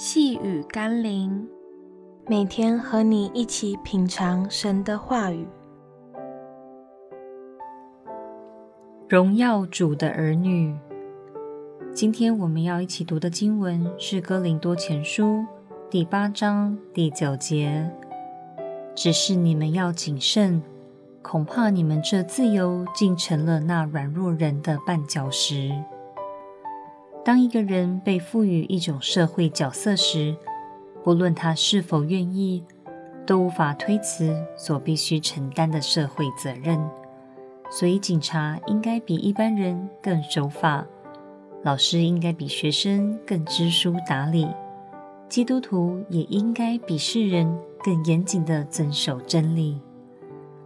细雨甘霖，每天和你一起品尝神的话语。荣耀主的儿女，今天我们要一起读的经文是《哥林多前书》第八章第九节。只是你们要谨慎，恐怕你们这自由竟成了那软弱人的绊脚石。当一个人被赋予一种社会角色时，不论他是否愿意，都无法推辞所必须承担的社会责任。所以，警察应该比一般人更守法，老师应该比学生更知书达理，基督徒也应该比世人更严谨地遵守真理。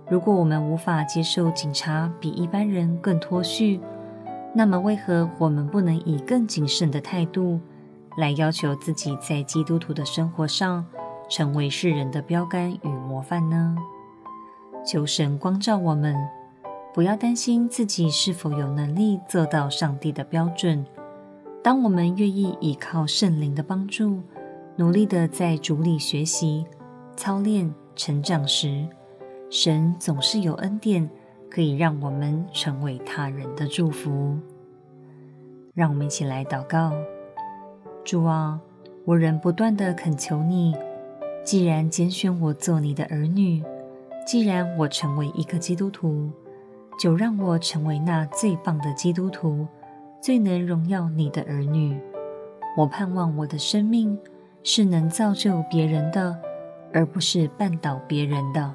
如果我们无法接受警察比一般人更脱序，那么，为何我们不能以更谨慎的态度来要求自己在基督徒的生活上成为世人的标杆与模范呢？求神光照我们，不要担心自己是否有能力做到上帝的标准。当我们愿意依靠圣灵的帮助，努力地在主里学习、操练、成长时，神总是有恩典。可以让我们成为他人的祝福。让我们一起来祷告：主啊，我仍不断地恳求你，既然拣选我做你的儿女，既然我成为一个基督徒，就让我成为那最棒的基督徒，最能荣耀你的儿女。我盼望我的生命是能造就别人的，而不是绊倒别人的。